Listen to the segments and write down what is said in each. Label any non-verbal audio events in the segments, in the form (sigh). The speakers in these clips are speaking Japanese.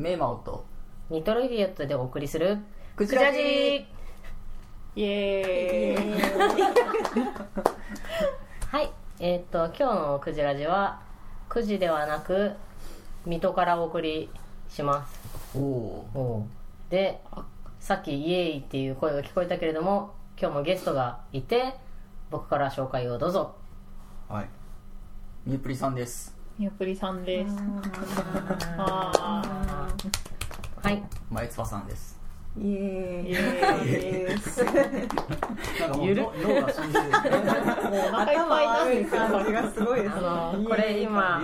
メーマオとニトロイディオットでお送りするクジラジ。イエーイ。はい。えーっと今日のクジラジは9時ではなく水戸からお送りします。おおでさっきイエーイっていう声が聞こえたけれども今日もゲストがいて僕から紹介をどうぞ。ーはい。ミュープリさんです。みよぷりさんです。あ (laughs) はい。前つばさんです。イエーイ。ーイ。エーイ。ですなんかもうゆる脳脳が死んでるもうお腹いっぱいなんですよ感じがすごいですあのこれ今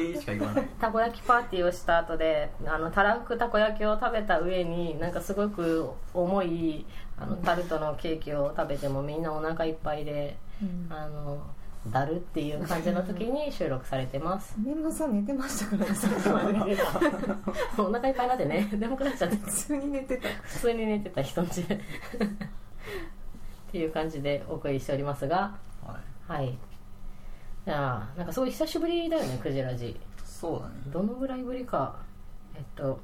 たこ焼きパーティーをした後であのたらふくたこ焼きを食べた上になんかすごく重いあのタルトのケーキを食べてもみんなお腹いっぱいで、あのだるっていう感じの時に収録されてます。メンマさん寝てましたからね (laughs) お腹いっぱいになってね。眠くなっちゃって普通に寝てた。普通に寝てた人んちっていう感じでお送りしておりますが。はい。はい。じゃあなんかすごい久しぶりだよねクジラジ。そうだね。どのぐらいぶりか。えっと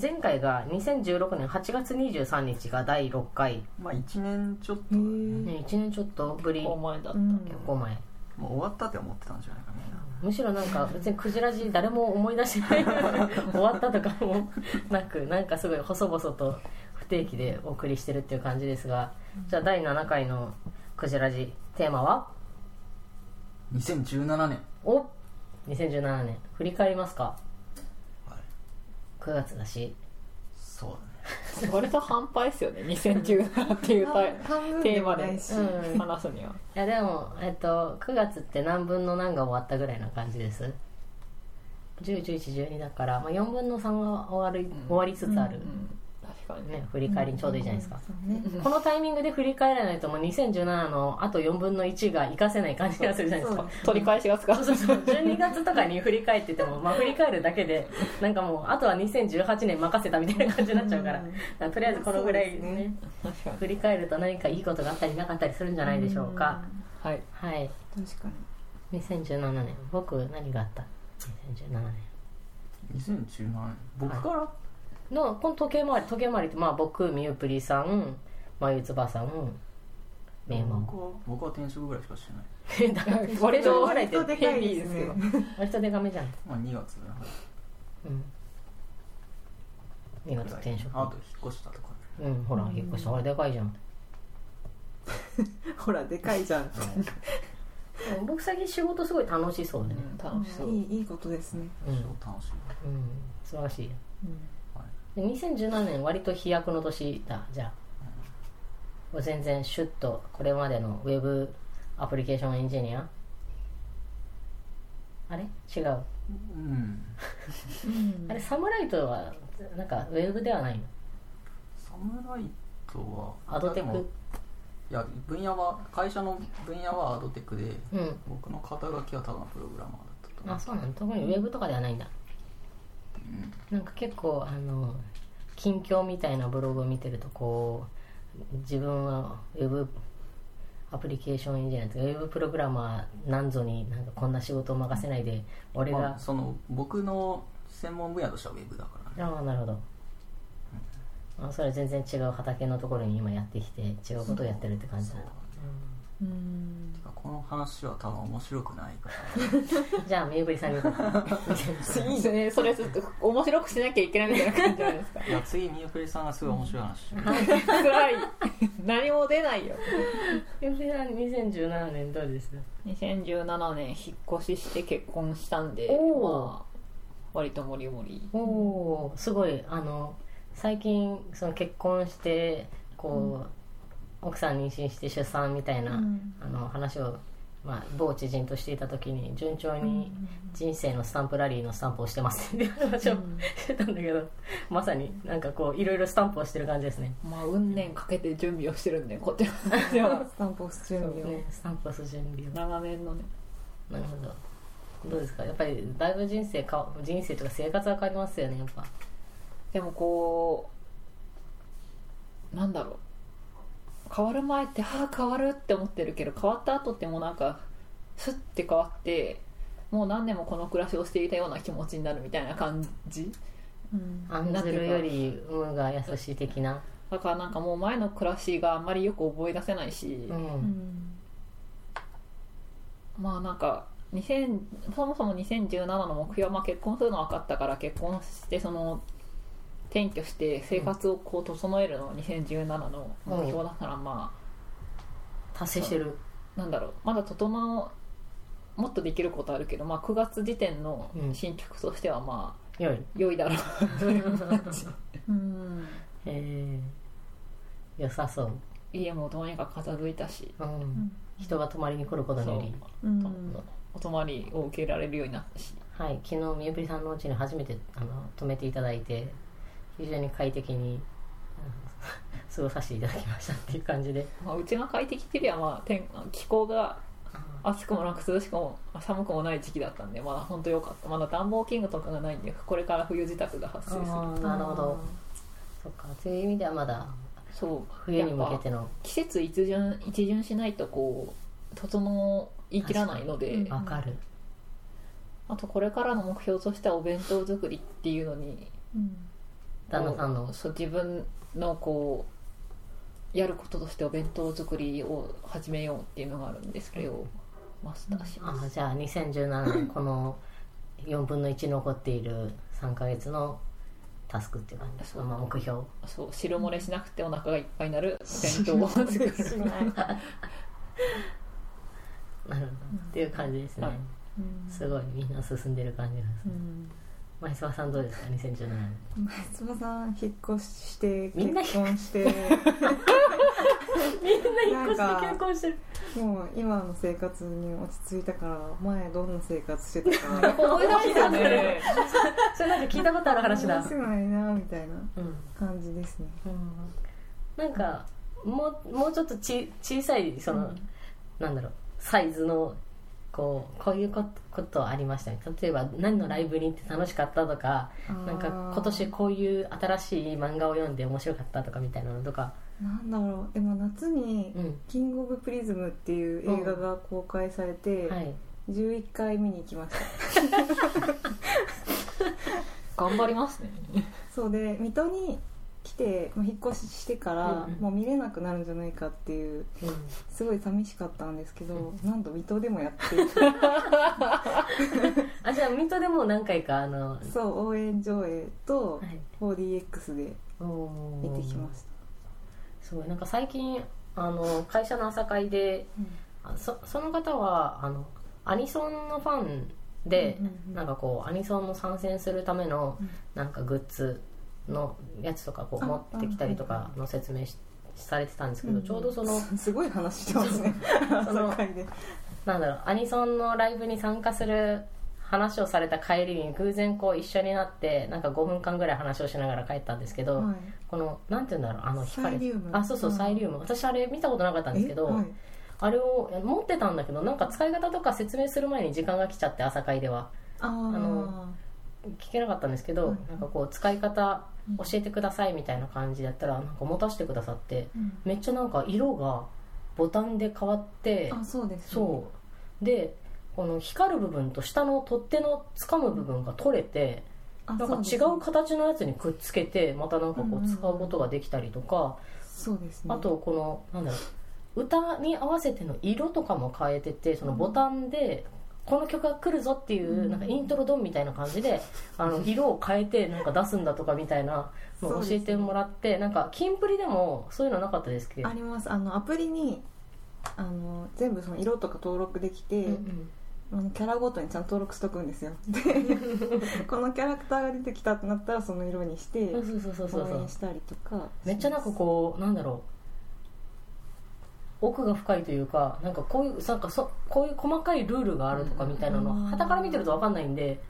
前回が2016年8月23日が第6回、まあ1年ちょっと、へね、1年ちょっとぶり。お前だった、うん結構前もう終わったって思ってたんじゃないかみんなむしろなんか別にクジラジ誰も思い出してない (laughs) 終わったとかもなくなんかすごい細々と不定期でお送りしてるっていう感じですがじゃあ第7回のクジラジテーマは？2017年。お2017年。振り返りますか？はい。9月だし。そうだね (laughs) 割と半端ですよね2017っていうテーマで話すには。いやでも、えっと、9月って何分の何が終わったぐらいな感じです？101112だから、まあ、4分の3が終わる、終わりつつある、うん確かにね。ね、振り返りにちょうどいいじゃないですか、このタイミングで振り返らないともう2017のあと4分の1が活かせない感じがするじゃないですか。取り返しがつか。そうそうそう。12月とかに振り返ってても、まあ、振り返るだけでなんかもうあとは2018年任せたみたいな感じになっちゃうから,、とりあえずこのぐらいねそうですね。確かに。振り返ると何かいいことがあったりなかったりするんじゃないでしょうか、はい。はい。確かに。2017年。僕何があった？2017年。2017年。僕から、のこの時計回り時計回りってまあ僕みゆぷりさんまゆつばさんメンマ僕は僕は転職ぐらいしかしてない。(laughs) 割とぐらいって割とでかいですねヘビーですけど。割とデカめじゃん。まあ2月だな。うん。見事転職。あと引っ越したとかうんほら引っ越した。あれでかいじゃん。(laughs) ほらでかいじゃん。僕最近仕事すごい楽しそうでね。うん。楽しそう。いい。いいことですね、うん、超楽しい。うん、素晴らしい。はいで2017年割と飛躍の年だ。じゃあ。もう全然シュッとこれまでのウェブアプリケーションエンジニア。あれ？違う。うん。(laughs) あれサムライトはなんかウェブではないの？サムライトはアドテク？でもいや分野は会社の分野はアドテクでうん。僕の肩書きはただのプログラマーだったと思あそうなの？特にウェブとかではないんだなんか結構あの近況みたいなブログを見てるとこう自分はウェブアプリケーションエンジニアとかウェブプログラマーなんぞになんかこんな仕事を任せないで俺が、まあ、その僕の専門分野としてはウェブだからね。ああなるほど、あそれは全然違う畑のところに今やってきて違うことをやってるって感じだ。うん。てかこの話は多分面白くないから。(laughs) じゃあメイブリさんに言うこといいですねそれちょっと面白くしなきゃいけないみたいな感じじゃないですか。いや次みゆくりさんがすごい面白い話。してる辛い。何も出ないよ。メイブリさん2017年どうです2017年引っ越しして結婚したんでまあ割とモリモリ。おおー。すごいあの最近その結婚してこう、奥さん妊娠して出産みたいな、うん。あの話を、まあ、某知人としていた時に順調に人生のスタンプラリーのスタンプをしてますっていう話をしてたんだけどまさになんかこういろいろスタンプをしてる感じですね。まあ運年かけて準備をしてるんでこっちは。(laughs) スタンプを準備を、ねスタンプを。する準備を。長年のね。なるほど。どうですか？やっぱりだいぶ人生か人生とか生活は変わりますよねやっぱ。でもこうなんだろう変わる前っては (laughs) あ変わるって思ってるけど変わった後ってもうなんかスッて変わってもう何年もこの暮らしをしていたような気持ちになるみたいな感じ？うん。案ずるより運が優しい的な。だからなんかもう前の暮らしがあんまりよく覚え出せないし、ううん。んまあなんか2000そもそも2017の目標はまあ結婚するの分かったから結婚してその転居して生活をこう整えるのが2017の目標だからま達成してる。あなんだろう。まだ整うもっとできることあるけど、まあ、9月時点の進捗としてはまあよい。良いだろう。(laughs) うん。え。ー、良さそう、家もどうにか片付いたし。うん、人が泊まりに来ることにより。う。ん。とお泊まりを受けられるようになったし。はい、昨日みゆぷりさんのうちに初めてあの泊めていただいて非常に快適に (laughs) 過ごさせていただきましたっていう感じで。まあ、うちが快適っていうよりは、まあ、天気候が暑くもなく涼しくも寒くもない時期だったんでまだ本当良かった。まだ暖房器具とかがないんでこれから冬支度が発生する。なるほど。そっか。という意味ではまだそう。冬に向けてぱの季節一巡一巡しないとこう整いきらないので、確わかる。あとこれからの目標としてはお弁当作りっていうのにうん旦那さんの。そう自分のこうやることとしてお弁当作りを始めようっていうのがあるんですけど、マスターします。あじゃあ2017年 (laughs) この4分の1残っている3ヶ月のタスクっていう感じ。ですか、まあ、目標。そう汁漏れしなくてお腹がいっぱいになる (laughs) 弁当を作る。(laughs) なるほど。っていう感じですね、はい。すごいみんな進んでる感じがする。うん前澤さんどうですか？2017年。前妻さん引っ越してみんな結婚して。(laughs) みんな引っ越して結婚してる。もう今の生活に落ち着いたから前どんな生活してたか。(laughs) 思い出したねそれなんか聞いたことある話だ。話せないなみたいなうん感じですね。なんかもうもうちょっとち小さいその、なんだろうサイズのこうこういうことことありましたね。例えば何のライブに行って楽しかったとかなんか今年こういう新しい漫画を読んで面白かったとかみたいなのとか、なんだろう。でも夏にうん「キング・オブ・プリズム」っていう映画が公開されて、はい、11回見に行きました。(laughs) 頑張りますね。そうで水戸に来て、まあ、引っ越ししてから、うんうん。もう見れなくなるんじゃないかっていううんすごい寂しかったんですけど、うなんと水戸でもやって (laughs) あじゃあ水戸でも何回かあの、そう応援上映とはい、4DX で見てきました。すごい。なんか最近あの会社の朝会であそその方はあのアニソンのファンで、うんうんうん。なんかこうアニソンの参戦するためのうん。なんかグッズのやつとかこうあ持ってきたりとあかの説明しされてたんですけど、うん。ちょうどその (laughs) すごい話してますね。(laughs) その (laughs) 朝会で。なんだろうアニソンのライブに参加する話をされた帰りに偶然こう一緒になってなんか5分間ぐらい話をしながら帰ったんですけど、はい。このなんて言うんだろうあのサイリウム。あそうそううんサイリウム。私あれ見たことなかったんですけど、えはい。あれを持ってたんだけどなんか使い方とか説明する前に時間が来ちゃって朝会では。あー。の聞けなかったんですけど、はい。なんかこう使い方教えてくださいみたいな感じだったらなんか持たせてくださってうん。めっちゃなんか色がボタンで変わってあそうですね。そう。でこの光る部分と下の取っ手の掴む部分が取れてあなんか違そう形のやつにくっつけてまたなんかこうんうんううん使うことができたりとかそうですね。あとこのなんだろう歌に合わせての色とかも変えててそのボタンでこの曲が来るぞっていううん。なんかイントロドンみたいな感じで (laughs) あの色を変えてなんか出すんだとかみたいなのを教えてもらってなんかキンプリでもそういうのなかったですけ？どあります。あのアプリにあの全部その色とか登録できて、うんうん。キャラごとにちゃんと登録しとくんですよ。で (laughs) (laughs) このキャラクターが出てきたってなったらその色にしてそうそうそうそうそう。応援したりとか。めっちゃなんかこうなんだろう奥が深いというかなんかこういうなんかそこういう細かいルールがあるとかみたいなのうんはたから見てると分かんないんで。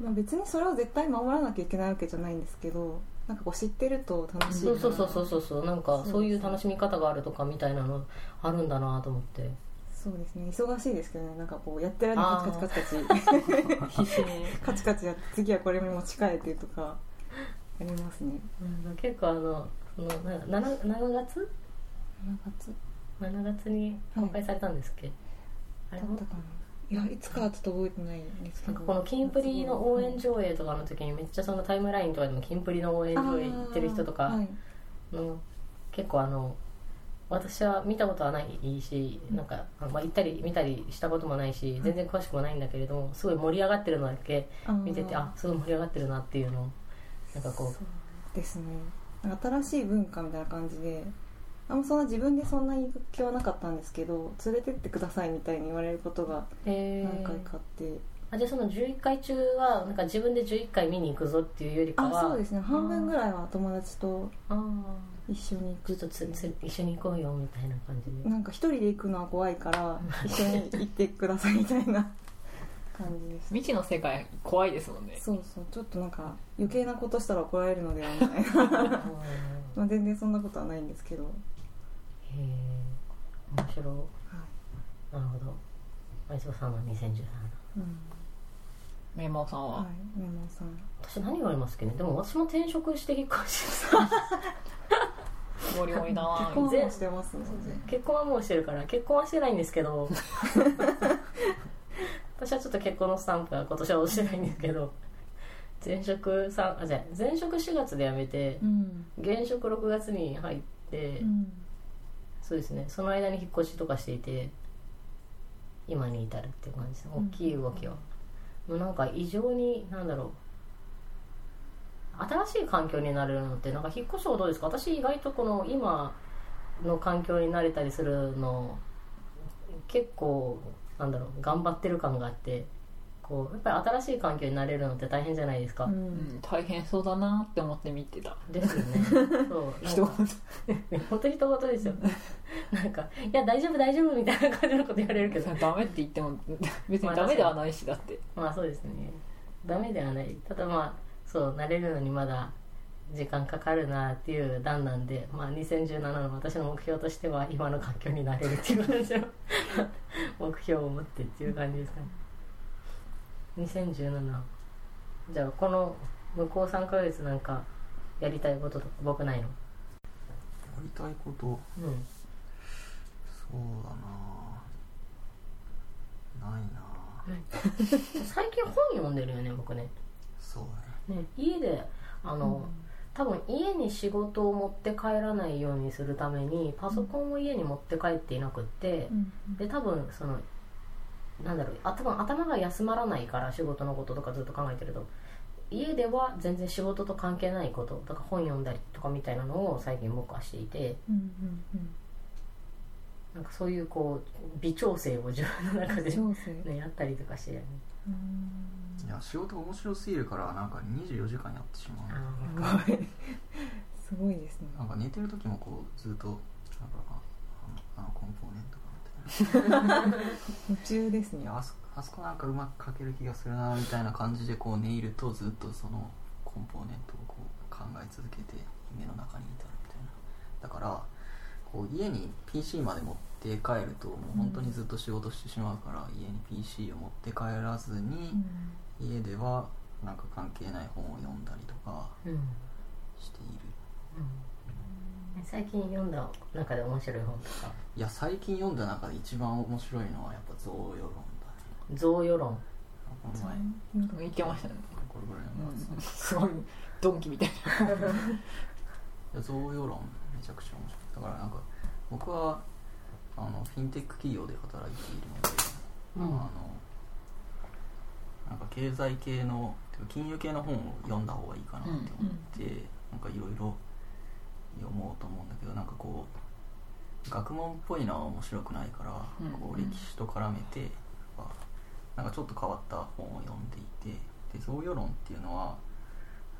まあ、別にそれを絶対守らなきゃいけないわけじゃないんですけどなんかこう知ってると楽しいそうそうそうそうそうそう。なんかそうそういう楽しみ方があるとかみたいなのあるんだなと思って。そうですね。忙しいですけどね。なんかこうやってる間にカチカチカチカチ。(laughs) 必死に。カチカチやって次はこれに持ち替えてとかありますね。結構あのそのな 7, 7月？7月 ?7 月に公開されたんですっけ、あれも？だったかな。いやいつかはちょっと覚えてないんですけど。このキンプリの応援上映とかの時にめっちゃそのタイムラインとかでもキンプリの応援上映行ってる人とかあーはい。の結構あの私は見たことはないしなんか、まあ、行ったり見たりしたこともないし全然詳しくもないんだけれどもすごい盛り上がってるのだけ？見ててあすごい盛り上がってるなっていうのをなんかこそうですね。新しい文化みたいな感じであんまそんな自分でそんなに行く気はなかったんですけど連れてってくださいみたいに言われることが何回かあって、あじゃあその11回中はなんか自分で11回見に行くぞっていうよりかはあそうですね。半分ぐらいは友達と一緒に行く。ちょっとつつ一緒に行こうよみたいな感じで。なんか一人で行くのは怖いから一緒に行ってくださいみたいな (laughs) 感じです。未知の世界怖いですもんね。そうそう。ちょっとなんか余計なことしたら怒られるのではみたいな。う (laughs) んまあ全然そんなことはないんですけど、面白い。なるほど。愛想さんは2017うん。メモさんは、はいメモさん。私何がありますっけね。でも私も転職して引っ越しもりもりだな結婚もしてますね。結婚はもうしてるから結婚はしてないんですけど。(laughs) 私はちょっと結婚のスタンプは今年は押してないんですけど。前職さんあじゃあ前職4月で辞めてうん。現職6月に入って、うんそうですね。その間に引っ越しとかしていて今に至るっていう感じです。大きい動きは、もうなんか異常になんだろう。新しい環境になれるのってなんか引っ越しはどうですか？私意外とこの今の環境に慣れたりするの結構なんだろう頑張ってる感があってこうやっぱり新しい環境になれるのって大変じゃないですか、ううん。ん、大変そうだなって思って見てた。ですよね。そう。(laughs) 人か本当に一言ですよ。なんか「いや大丈夫大丈夫」みたいな感じのこと言われるけど。ダメって言っても別にダメではないしだって。まあそうですね。ダメではない。ただまあそう慣れるのにまだ時間かかるなっていう段なんで、まあ、2017の私の目標としては今の環境になれるっていう感じの (laughs) 目標を持ってっていう感じですかね2017じゃあこの向こう3ヶ月なんかやりたいこととか僕ないの？やりたいこと？うん。そうだな。ないな。(laughs) 最近本読んでるよね僕ね。そうだね。ね家であの、多分家に仕事を持って帰らないようにするためにパソコンを家に持って帰っていなくって、で多分そのなんだろう頭頭が休まらないから仕事のこととかずっと考えてると家では全然仕事と関係ないこととか本読んだりとかみたいなのを最近僕はしていてうんうんうん。なんかそういうこう微調整を自分の中で、ね、やったりとかして。いや仕事が面白すぎるからなんか24時間やってしまう。すごいすごいですね。なんか寝てる時もこうずっとなんかああのあのコンポーネントがみたいな夢中ですね。あそあそこなんかうまく書ける気がするなみたいな感じでこう寝入るとずっとそのコンポーネントをこう考え続けて夢の中に至るみたいな。だからこう家に PC まで持って帰るともう本当にずっと仕事してしまうから、家に PC を持って帰らずに、家ではなんか関係ない本を読んだりとかうん。うん。している最近読んだ中で面白い本とか。いや最近読んだ中で一番面白いのはやっぱ贈与論だね。贈与論。この前うん言ってましたね、これぐらいの。やつうん、すごいドンキみたいな。いや贈与論めちゃくちゃ面白いだからなんか僕はあのフィンテック企業で働いているので、うん。あのなんか経済系のてか金融系の本を読んだ方がいいかなって思って、なんかいろいろ読もうと思うんだけどなんかこう学問っぽいのは面白くないから、うん。こう歴史と絡めて、まあなんかちょっと変わった本を読んでいてで贈与論っていうのは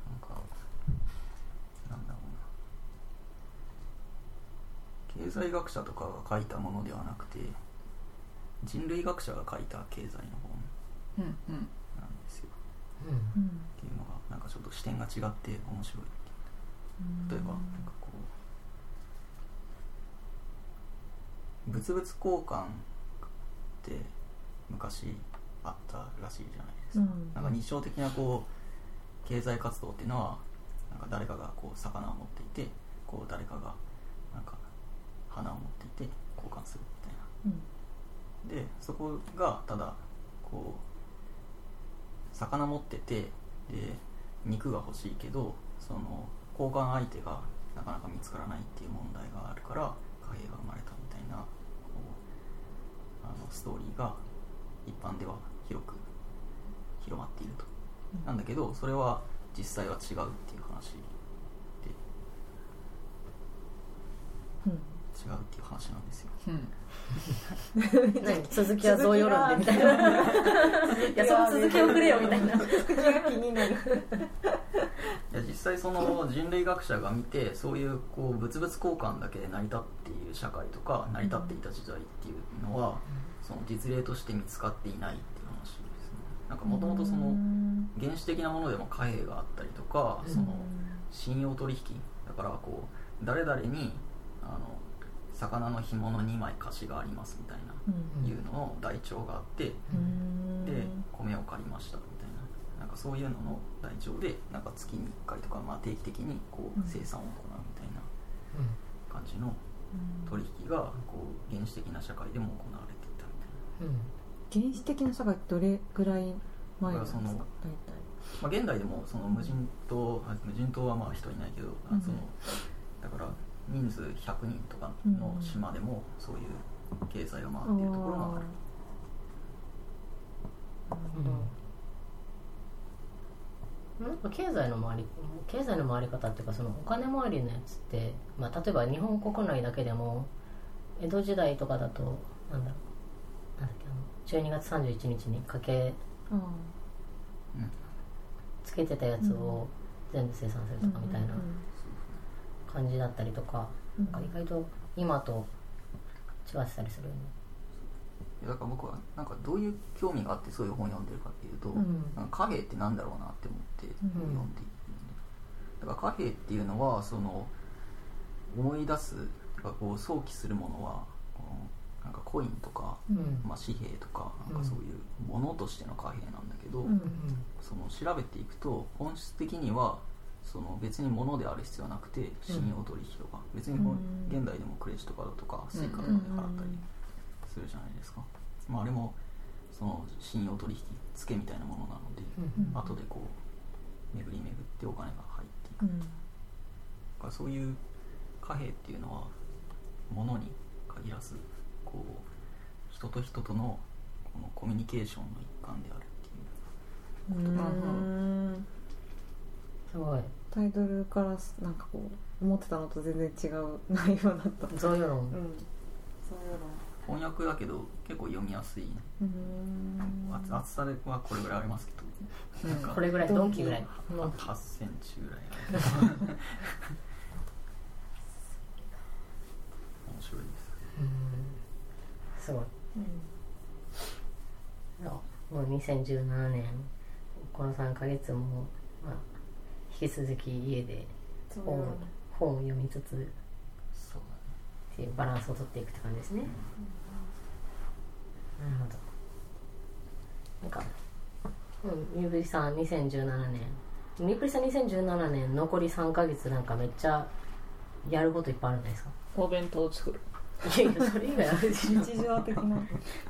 なんかなんだろうな。経済学者とかが書いたものではなくて人類学者が書いた経済の本うんうん。なんですよ。うん。うん。っていうのがなんかちょっと視点が違って面白い例えばなんかこう物々交換って昔あったらしいじゃないですか、うん。なんか日常的なこう経済活動っていうのはなんか誰かがこう魚を持っていてこう誰かがなんか花を持っていて交換するみたいな。うん。でそこがただこう魚持っててで肉が欲しいけどその交換相手がなかなか見つからないっていう問題があるから貨幣が生まれたストーリーが一般では広く広まっていると、なんだけどそれは実際は違うっていう話で。うん。違うっていう話なんですよ。うん。(laughs) 何？続きは贈与論でみたいな。いやその続きをくれよみたいな。続きが気になる。いや実際その人類学者が見てそういうこう物々交換だけで成り立っている社会とか成り立っていた時代っていうのは、その実例として見つかっていないっていう話ですね。なんかもともとその原始的なものでも貨幣があったりとかその信用取引だからこう誰々にあの魚の干物2枚貸しがありますみたいな、いうのの台帳があってで米を借りましたみたいな。なんかそういうのの台帳でなんか月に1回とか、まあ、定期的にこううん。生産を行うみたいな感じの取引がこう原始的な社会でも行わ原始的な社会ってどれぐらい前ですか？大体。まあ、現代でもその無人島あ無人島はまあ人いないけど、あうん。そのだから人数100人とかの島でもそういう経済が回っているところもある、なん。か経済の回り経済の回り方っていうかそのお金回りのやつって、まあ、例えば日本国内だけでも江戸時代とかだとなんだろう12月31日に家計あつけてたやつを全部生産するとかみたいな感じだったりとか、うん。なんか意外と今と違ってたりするよね。だから僕はなんかどういう興味があってそういう本を読んでるかっていうと、うん。なんか貨幣ってなんだろうなって思ってうん。読んでいるので、だから貨幣っていうのはその思い出すこう想起するものはなんかコインとか、うんまあ、紙幣とかなんかそういうものとしての貨幣なんだけど、うんその調べていくと本質的にはその別に物である必要はなくて信用取引とか、別に現代でもクレジットカードとか Suica とかで払ったりするじゃないですか、まあ、あれもその信用取引付けみたいなものなので、うん後でこう巡り巡ってお金が入っていく、そういう貨幣っていうのは物に限らずこう人と人とのこのコミュニケーションの一環であるっていう。うん。すごい。タイトルからなんかこう思ってたのと全然違う内容だった。贈与論。うん。そういう翻訳だけど結構読みやすい、のうん。厚厚さではこれぐらいありますけど、なんか。これぐらいドンキぐらい。あ8センチぐらい。ある面白いです。うん。すごいうん。もう2017年この3ヶ月も、まあ、引き続き家で本本を読みつつそうだねっていうバランスをとっていくって感じですね、なるほど。なんかうんみぶりさん2017年。みぶりさん2017年残り3ヶ月なんかめっちゃやることいっぱいあるんじゃないですか？お弁当を作るいやいやそれ以外あるでしょ日常的な。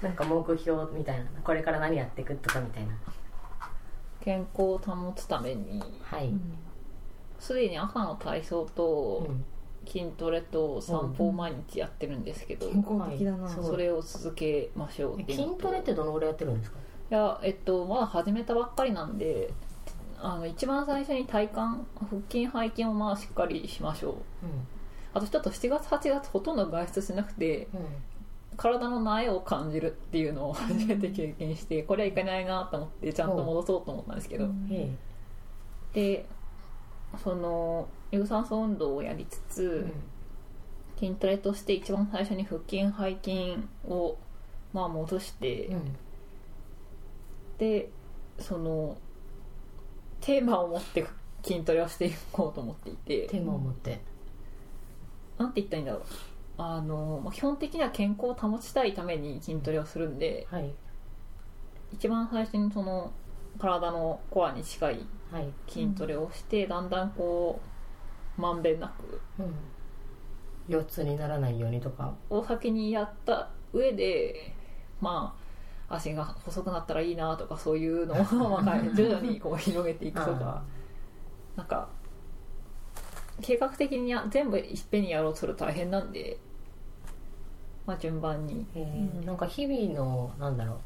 なんか目標みたいな。これから何やっていくとかみたいな。健康を保つために。はい、すでに朝の体操とうん。筋トレと散歩を毎日やってるんですけど、健康的だな、はい。そうそれを続けましょうっていう筋トレってどのぐらいやってるんですか？いやえっとまだ始めたばっかりなんであの一番最初に体幹腹筋背筋をまあしっかりしましょう。あとちょっと7月8月ほとんど外出しなくてうんうん体の苗を感じるっていうのを初めて経験してこれはいけないなと思ってちゃんと戻そうと思ったんですけど、えでその有酸素運動をやりつえつ、筋トレとして一番最初に腹筋背筋をまあ戻して、うん。でそのテーマを持って筋トレをしていこうと思っていて。テーマを持ってなんて言ったらいいんだろう。あの、まあ基本的には健康を保ちたいために筋トレをするんではい。一番最初にその体のコアに近いはい。筋トレをして、だんだんこうまんべんなくうん。4つにならないようにとか。を先にやった上でま足が細くなったらいいなとかそういうのをまあ (laughs) 徐々にこう広げていくとか。なんか計画的にや全部いっぺんにやろうとすると大変なんで、まあ、順番に。えー。なんか日々のなんだろう。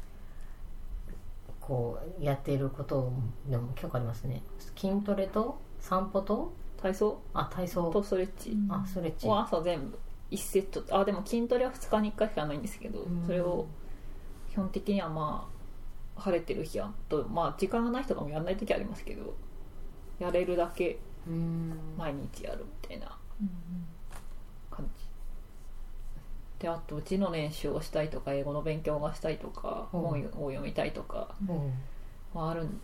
こうやっていることでも結構ありますね。筋トレと散歩と？体操。あ体操。とストレッチ。あストレッチ。を朝全部1セット。あでも筋トレは2日に1回しかないんですけどうん。それを基本的にはまあ晴れてる日はとまあ時間がない人とかもやらない時ありますけどやれるだけうん毎日やるみたいな感じ。であとうちの練習をしたいとか英語の勉強がしたいとかうん。本を読みたいとかうん。はあるん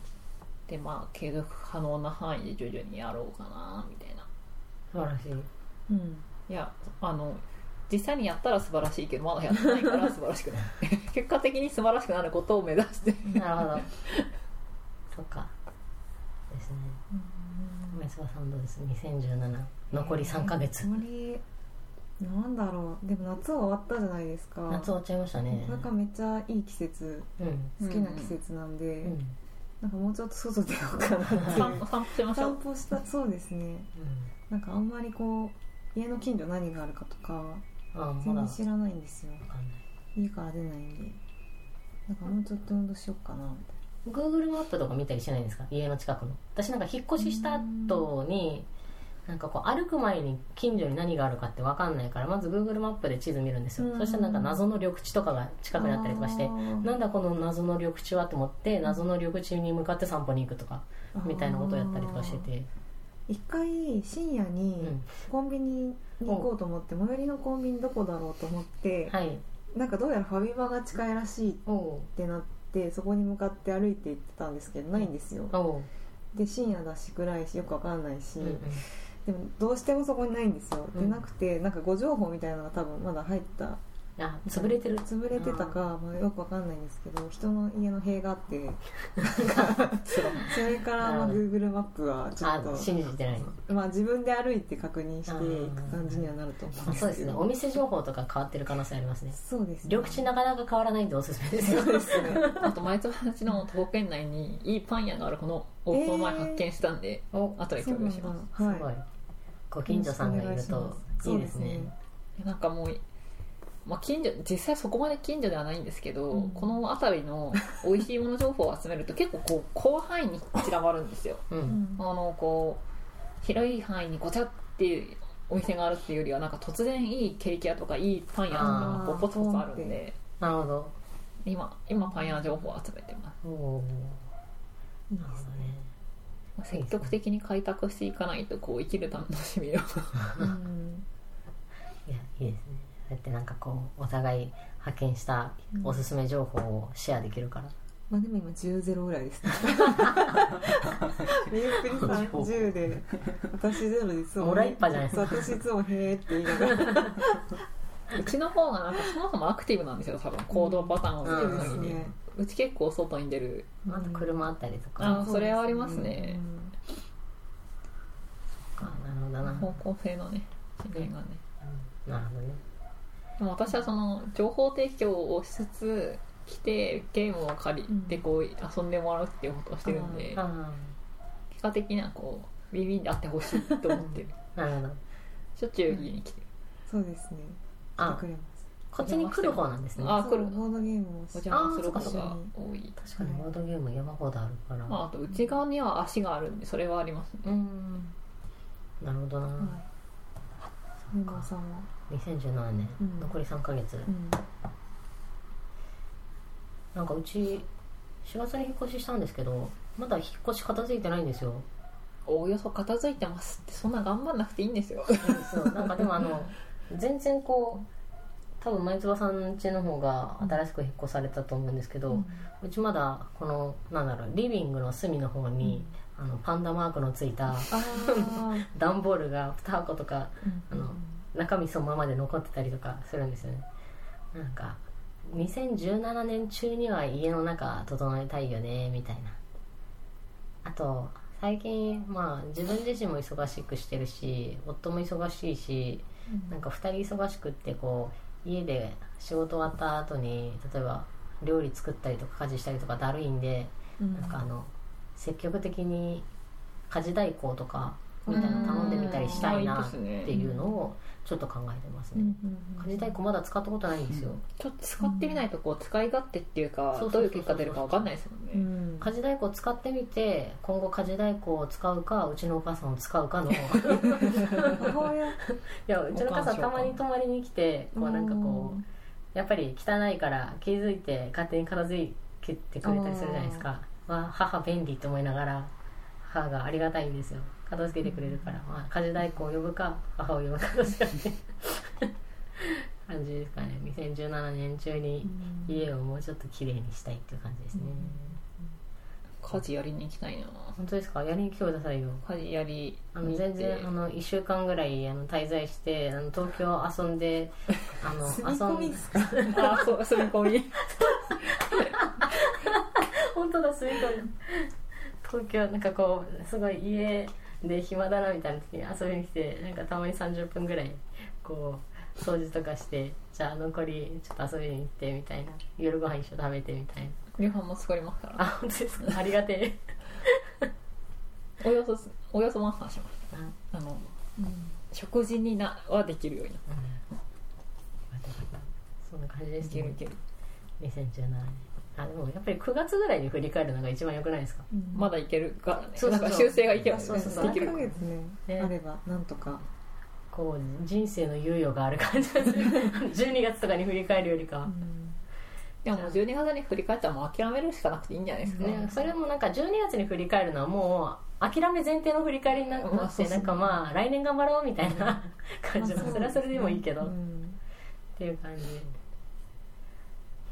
でまあ継続可能な範囲で徐々にやろうかなみたいな。素晴らしい。うん。いやあの実際にやったら素晴らしいけどまだやってないから (laughs) 素晴らしくない。(laughs) 結果的に素晴らしくなることを目指して。なるほど。そっか。ですね梅沢さんどうです2017残り3ヶ月。あまりなんだろう。でも夏は終わったじゃないですか。夏終わっちゃいましたね。なんかめっちゃいい季節。うん。好きな季節なんで、うん。なんかもうちょっと外出ようかなって (laughs) 散歩しましょ散う歩したそうですね。なんかあんまりこう家の近所何があるかとか全だ。然知らないんですよ。家から出ないんで。なんかもうちょっと運動しようかなみたい Google マップとか見たりしないんですか？家の近くの。私なんか引っ越しした後になんかこう歩く前に近所に何があるかって分かんないからまず Google マップで地図見るんですよ。うん。そしたらなんか謎の緑地とかが近くにあったりとかしてなんだこの謎の緑地はと思って謎の緑地に向かって散歩に行くとかなみたいなことをやったりとかしてて。一回深夜にうん。コンビニに行こうと思って最寄りのコンビニどこだろうと思ってはい。なんかどうやらファミマが近いらしいってなってそこに向かって歩いて行ってたんですけどないんですよ。で深夜だし暗いしよくわかんないし、うんうん。でもどうしてもそこにないんですよ、うん。でなくてなんか誤情報みたいなのが多分まだ入ったあ潰れてる。潰れてたか、まあ、よくわかんないんですけど人の家の塀があって (laughs) (laughs) それからまあう。ん Google マップはちょっあと信じてないまあ、自分で歩いて確認していく感じにはなると思うんですけど。あそうですね。お店情報とか変わってる可能性ありますね。そうですね。緑地なかなか変わらないんでおすすめですよ。そうですね。(laughs) あと前津町の徒歩圏内にいいパン屋があるこのをこの前発見したんで、お後で共有します。すはい。ごい。ご近所さんがいるといいですね。なんかもう、まあ、近所実際そこまで近所ではないんですけど、うん。この辺りの (laughs) 美味しいもの情報を集めると結構こう広範囲に散らばるんですよ。ううん。んあのこう広い範囲にごちゃっていうお店があるっていうよりはなんか突然いいケーキ屋とかいいパン屋とかがこうポツポツあるんでなるほど。今今パン屋情報を集めてます。おおいいですね。まあ積極的に開拓していかないとこう生きる楽しみを。うん。いやいいですねやってなんかこうお互い派遣したおすすめ情報をシェアできるから、まあでも今10ゼロぐらいですね。(laughs) みゆっくりさん10で私ゼロでいつももらいっぱじゃない。ですかそう私いつもへーって言いながら。(laughs) うちの方がなんかそもそもアクティブなんですよ。多分行動パターンを見てそうる限り、ですね。うち結構外に出る。あと車あったりとか、あそれはありますね。あなるほどな、方向性のね違いがね。なるほどね私はその情報提供をしつつ来てゲームを借りてこう遊んでもらうっていうことをしてるんで、あ結果的にはこうビビンであってほしいと思ってる。あなるほど。しょっちゅう家に来てる。そうですね。来あてくれます。こっちに来る方なんですね。あ来るボードゲームをおし邪魔することが多い確かにボードゲーム山ほどあるから、まあ、あと内側には足があるんでそれはありますね。うん。なるほどな、メンバーさんは？2017年、うん。残り3ヶ月、うん。なんかうち4月に引っ越ししたんですけどまだ引っ越し片付いてないんですよ。おおよそ片付いてますってそんな頑張んなくていいんですよ。そう。なんかでもあの全然こう多分前坪さん家の方が新しく引っ越されたと思うんですけど、うちまだこのなんだろうリビングの隅の方に、あのパンダマークのついた (laughs) 段ボールが2箱とかあのうん中身そのままで残ってたりとかするんですよね。なんか2017年中には家の中整えたいよねみたいな。あと最近まあ自分自身も忙しくしてるし夫も忙しいしなんか2人忙しくってこう家で仕事終わった後に例えば料理作ったりとか家事したりとかだるいんで、うん。なんかあの積極的に家事代行とかみたいなの頼んでみたりしたいなっていうのをちょっと考えてますね、家事代行まだ使ったことないんですよ、ちょっと使ってみないとこう使い勝手っていうかどういう結果出るかわかんないですもんね。うん。家事代行使ってみて今後家事代行を使うかうちのお母さんを使うかの。(laughs) いやうちのお母さんたまに泊まりに来てこうなんかこうやっぱり汚いから気づいて勝手に片付けてくれたりするじゃないですか。わあ母便利と思いながら母がありがたいんですよ片付けてくれるから、まあ、家事代行を呼ぶか母を呼ぶかどちらって感じですかね。2017年中に家をもうちょっと綺麗にしたいっていう感じですね、家事やりに行きたいな。本当ですか？やりに来てくださいよ。家事やりあの全然あの1週間ぐらいあの滞在してあの東京遊んであの (laughs) 遊んですか？あそう住み込み。(laughs) 本当だ住み込んで東京なんかこうすごい家で暇だなみたいな時に遊びに来てなんかたまに30分ぐらいこう掃除とかしてじゃあ残りちょっと遊びに行ってみたいな。夜ご飯一緒に食べてみたいな。夕飯も作りますから。あ本当ですか？ありがてえ。(laughs) およそおよそマスターしましたあの食事になはできるように。なっそんな感じですね。たいけるいける。2017年あでもやっぱり9月ぐらいに振り返るのが一番良くないですか？まだいけるか？そうそうそう。なんか修正がいけばそうそうそう。できる。3ヶ月ねねあればなんとか。こう人生の猶予がある感じがする12月とかに振り返るよりかは、でももう12月に振り返ったらもう諦めるしかなくていいんじゃないですか、ね、それもなんか12月に振り返るのはもう諦め前提の振り返りになまあそうそう。ってなんかまあ来年頑張ろうみたいな感じのそれはそれでもいいけど、っうん。ていう感じ。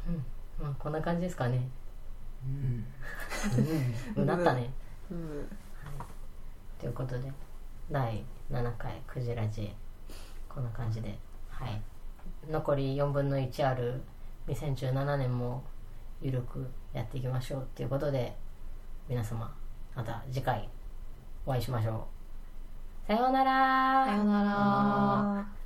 うんまあこんな感じですかね。うん。(laughs) うん。なったね。うん。ということで第7回「クジラジ」こんな感じで。はい。残り4分の1ある2017年もゆるくやっていきましょうということで皆様また次回お会いしましょう。さようなら。さようなら